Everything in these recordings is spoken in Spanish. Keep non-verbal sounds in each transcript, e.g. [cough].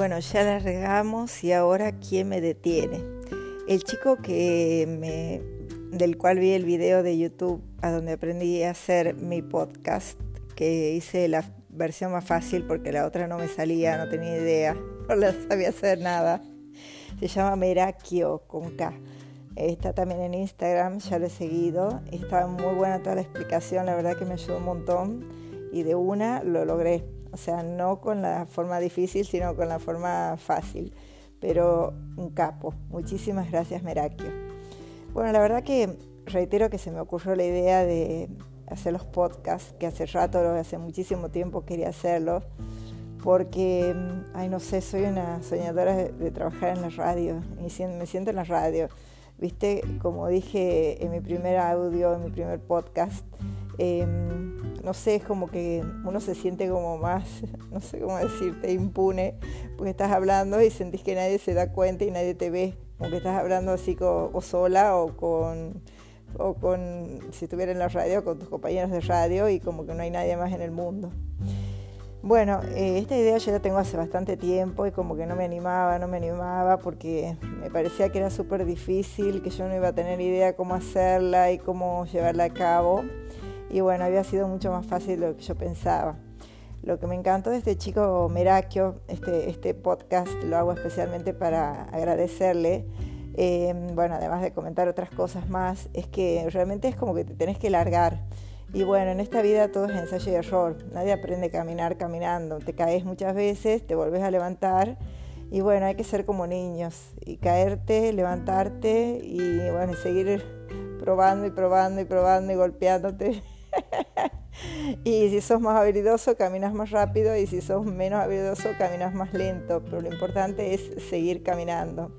Bueno, ya la regamos y ahora ¿quién me detiene? El chico que me, del cual vi el video de YouTube a donde aprendí a hacer mi podcast, que hice la versión más fácil porque la otra no me salía, no tenía idea, [laughs] no la sabía hacer nada. Se llama Merakio con K. Está también en Instagram, ya lo he seguido. Está muy buena toda la explicación, la verdad que me ayudó un montón y de una lo logré. O sea, no con la forma difícil, sino con la forma fácil. Pero un capo. Muchísimas gracias, Merakio. Bueno, la verdad que reitero que se me ocurrió la idea de hacer los podcasts, que hace rato, hace muchísimo tiempo quería hacerlos, porque, ay, no sé, soy una soñadora de, trabajar en la radio, me siento en la radio. Viste, como dije en mi primer audio, en mi primer podcast, em, no sé, es como que uno se siente como más, [laughs] no sé cómo decirte, impune, porque estás hablando y sentís que nadie se da cuenta y nadie te ve, como que estás hablando así o sola o con, o con, si estuviera en la radio, con tus compañeros de radio y como que no hay nadie más en el mundo. Bueno, eh, esta idea yo la tengo hace bastante tiempo y como que no me animaba, no me animaba porque me parecía que era súper difícil, que yo no iba a tener idea cómo hacerla y cómo llevarla a cabo y bueno, había sido mucho más fácil de lo que yo pensaba. Lo que me encantó de este chico Merakio, este, este podcast lo hago especialmente para agradecerle, eh, bueno, además de comentar otras cosas más, es que realmente es como que te tenés que largar. Y bueno, en esta vida todo es ensayo y error. Nadie aprende a caminar caminando. Te caes muchas veces, te volvés a levantar. Y bueno, hay que ser como niños. Y caerte, levantarte y bueno, seguir probando y probando y probando y golpeándote y si sos más habilidoso, caminas más rápido y si sos menos habilidoso, caminas más lento. Pero lo importante es seguir caminando.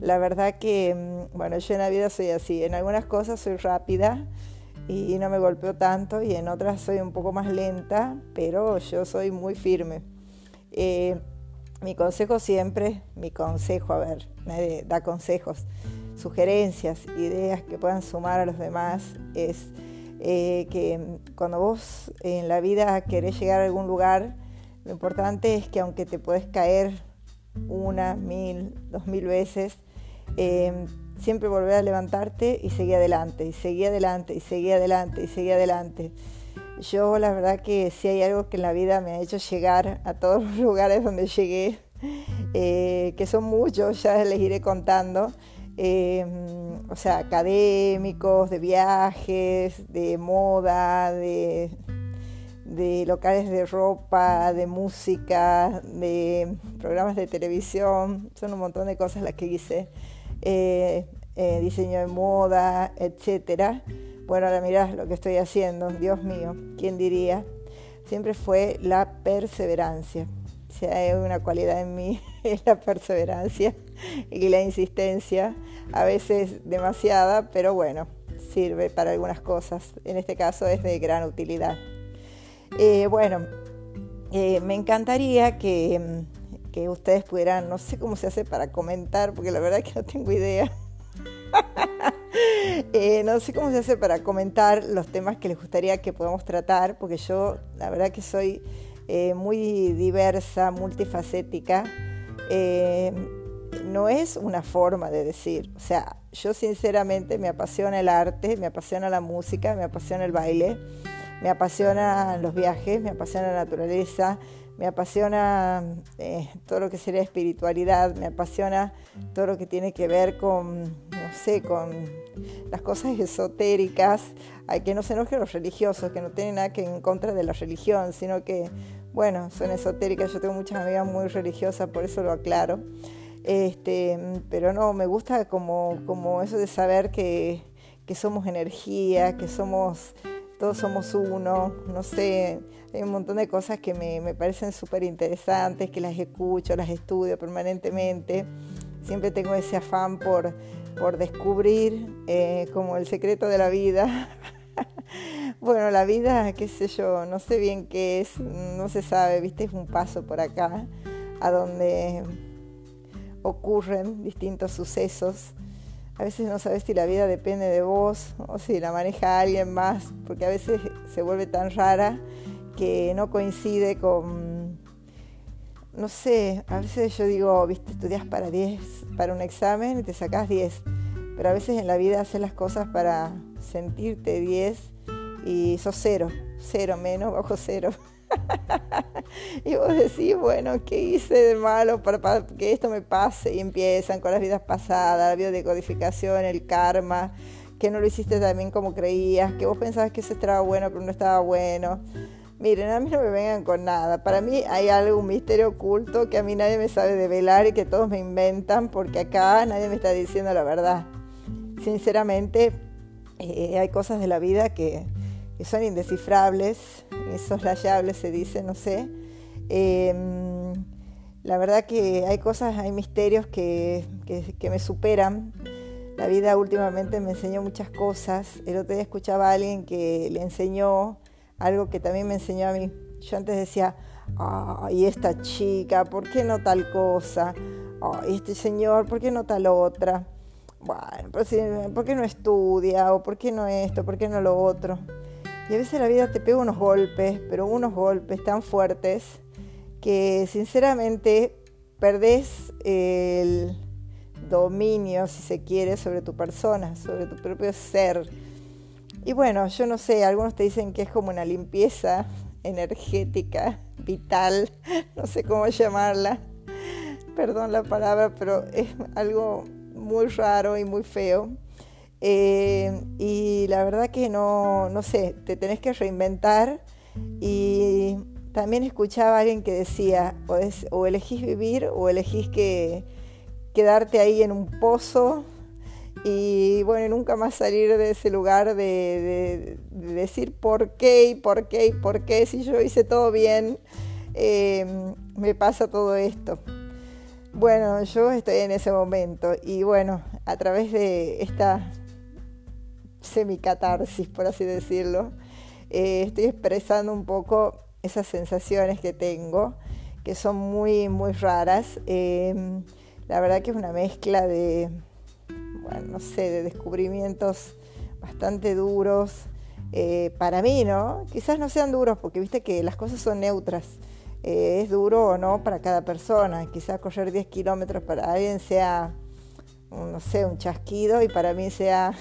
La verdad que, mm, bueno, yo en la vida soy así. En algunas cosas soy rápida y no me golpeo tanto y en otras soy un poco más lenta, pero yo soy muy firme. Eh, mi consejo siempre, mi consejo, a ver, da consejos, sugerencias, ideas que puedan sumar a los demás, es eh, que cuando vos en la vida querés llegar a algún lugar, lo importante es que aunque te puedes caer una, mil, dos mil veces, eh, siempre volver a levantarte y seguir adelante, y seguir adelante, y seguir adelante, y seguir adelante. Yo la verdad que si hay algo que en la vida me ha hecho llegar a todos los [laughs] lugares donde llegué, eh, que son muchos, ya les iré contando, Em, o sea, académicos, de viajes, de moda, de, locales de ropa, de música, de programas de televisión, son un montón de cosas las que hice, eh, eh, diseño de moda, etc. Bueno, ahora mirá lo que estoy haciendo, Dios mío, ¿quién diría? Siempre fue la perseverancia. Si hay una cualidad en mí, [laughs] es la perseverancia [laughs] y la insistencia, a veces demasiada, pero bueno, sirve para algunas cosas. En este caso es de gran utilidad. Eh, bueno, eh, me encantaría que, que, ustedes pudieran, no sé cómo se hace para comentar, porque la verdad que no tengo idea. [laughs] Eh, no sé cómo se hace para comentar los temas que les gustaría que podamos tratar, porque yo la verdad que soy muy diversa, multifacética no es una forma de decir. O sea, yo sinceramente me apasiona el arte, me apasiona la música, me apasiona el baile, me apasiona los viajes, me apasiona la naturaleza, me apasiona eh, todo lo que sería espiritualidad, me apasiona todo lo que tiene que ver con, no sé, con las cosas esotéricas. Hay que no se enojen los religiosos, que no tienen nada que en contra de la religión, sino que, bueno, son esotéricas. Yo tengo muchas amigas muy religiosas, por eso lo aclaro. Este, pero no, me gusta como, como eso de saber que, que somos energía, que somos, todos somos uno, no sé, hay un montón de cosas que me, me parecen súper interesantes, que las escucho, las estudio permanentemente. Siempre tengo ese afán por, por descubrir eh, como el secreto de la vida. [laughs] bueno, la vida, qué sé yo, no sé bien qué es, no se sabe, viste, es un paso por acá, a donde ocurren distintos sucesos. A veces no sabes si la vida depende de vos o si la maneja alguien más, porque a veces se vuelve tan rara que no coincide con, no sé, a veces yo digo, viste, estudias para 10, para un examen y te sacás 10, pero a veces en la vida haces las cosas para sentirte 10 y sos cero, cero menos, bajo cero. [laughs] [laughs] y vos decís, bueno, ¿qué hice de malo para, que esto me pase? Y empiezan con las vidas pasadas, la biodecodificación, el karma, que no lo hiciste también como creías, que vos pensabas que eso estaba bueno, pero no estaba bueno. Miren, a mí no me vengan con nada. Para mí hay algo, un misterio oculto que a mí nadie me sabe develar y que todos me inventan porque acá nadie me está diciendo la verdad. Sinceramente, eh, hay cosas de la vida que, son indescifrables, insoslayables se dice, no sé. Em, la verdad que hay cosas, hay misterios que, me superan. La vida últimamente me enseñó muchas cosas. El otro día escuchaba a alguien que le enseñó algo que también me enseñó a mí. Yo antes decía, ay, esta chica, ¿por qué no tal cosa? Ay, este señor, ¿por qué no tal otra? Bueno, ¿por qué no estudia? ¿O por qué no esto? ¿Por qué no lo otro? Y a veces la vida te pega unos golpes, pero unos golpes tan fuertes que sinceramente perdés el dominio, si se quiere, sobre tu persona, sobre tu propio ser y bueno, yo no sé, algunos te dicen que es como una limpieza energética, vital, [laughs] no sé cómo llamarla, perdón la palabra, pero es algo muy raro y muy feo. Eh, y la verdad que no, no sé, te tenés que reinventar y también escuchaba a alguien que decía, o, elegís vivir o elegís que quedarte ahí en un pozo y bueno, nunca más salir de ese lugar de, decir por qué y por qué y por qué, si yo hice todo bien, em, me pasa todo esto. Bueno, yo estoy en ese momento y bueno, a través de esta semicatarsis, por así decirlo, eh, estoy expresando un poco esas sensaciones que tengo, que son muy, muy raras. Em, la verdad que es una mezcla de bueno, no sé, de descubrimientos bastante duros. Eh, para mí, ¿no? Quizás no sean duros porque viste que las cosas son neutras. Eh, es duro o no para cada persona. Quizás correr 10 kilómetros para alguien sea, no sé, un chasquido y para mí sea...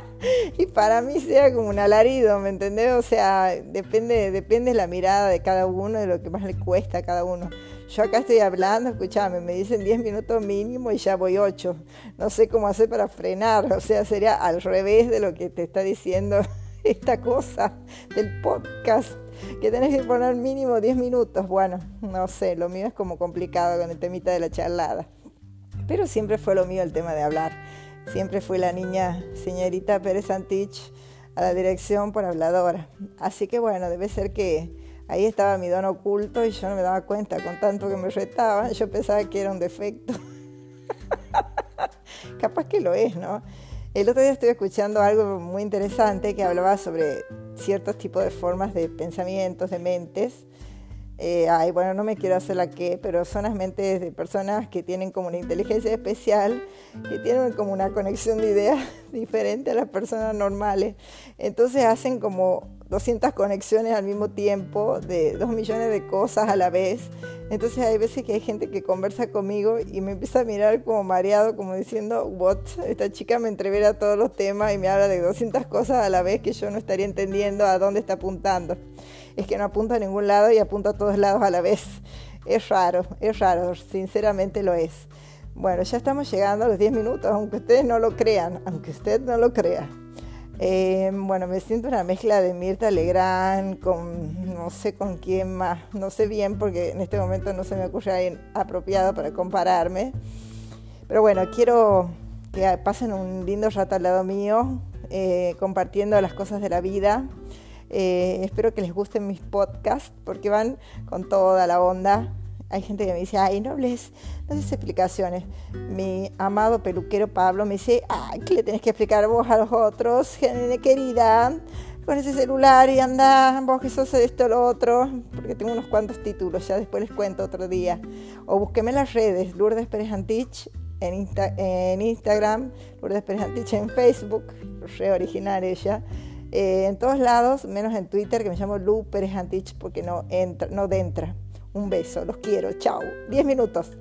[laughs] y para mí sea como un alarido, ¿me entendés? O sea, depende, depende la mirada de cada uno, de lo que más le cuesta a cada uno. Yo acá estoy hablando, escúchame, me dicen 10 minutos mínimo y ya voy 8. No sé cómo hacer para frenar, o sea, sería al revés de lo que te está diciendo [laughs] esta cosa del podcast, que tenés que poner mínimo 10 minutos. Bueno, no sé, lo mío es como complicado con el temita de la charlada. Pero siempre fue lo mío el tema de hablar. Siempre fui la niña señorita Pérez Antich a la dirección por habladora. Así que bueno, debe ser que Ahí estaba mi don oculto y yo no me daba cuenta con tanto que me retaban. Yo pensaba que era un defecto. [laughs] Capaz que lo es, ¿no? El otro día estuve escuchando algo muy interesante que hablaba sobre ciertos tipos de formas de pensamientos, de mentes. Eh, ay, bueno, no me quiero hacer la que, pero son las mentes de personas que tienen como una inteligencia especial, que tienen como una conexión de ideas [laughs] diferente a las personas normales. Entonces hacen como 200 conexiones al mismo tiempo, de 2 millones de cosas a la vez. Entonces hay veces que hay gente que conversa conmigo y me empieza a mirar como mareado, como diciendo, what, esta chica me entrevera todos los temas y me habla de 200 cosas a la vez que yo no estaría entendiendo a dónde está apuntando. Es que no apunta a ningún lado y apunta a todos lados a la vez. Es raro, es raro, sinceramente lo es. Bueno, ya estamos llegando a los 10 minutos, aunque ustedes no lo crean, aunque usted no lo crea. Eh, bueno, me siento una mezcla de Mirta Legrand con no sé con quién más, no sé bien porque en este momento no se me ocurre alguien apropiado para compararme. Pero bueno, quiero que pasen un lindo rato al lado mío, eh, compartiendo las cosas de la vida. Eh, espero que les gusten mis podcasts porque van con toda la onda hay gente que me dice, ay, no hables, no haces explicaciones. Mi amado peluquero Pablo me dice, ay, ¿qué le tenés que explicar vos a los otros, querida? Con ese celular y anda, vos que sos esto o lo otro, porque tengo unos cuantos títulos, ya después les cuento otro día. O búsqueme en las redes, Lourdes Pérez Antich en, en Instagram, Lourdes Pérez Antich en Facebook, re original ella. Eh, en todos lados, menos en Twitter, que me llamo Lu Pérez Antich porque no entra, no entra Un beso, los quiero, chao. Diez minutos.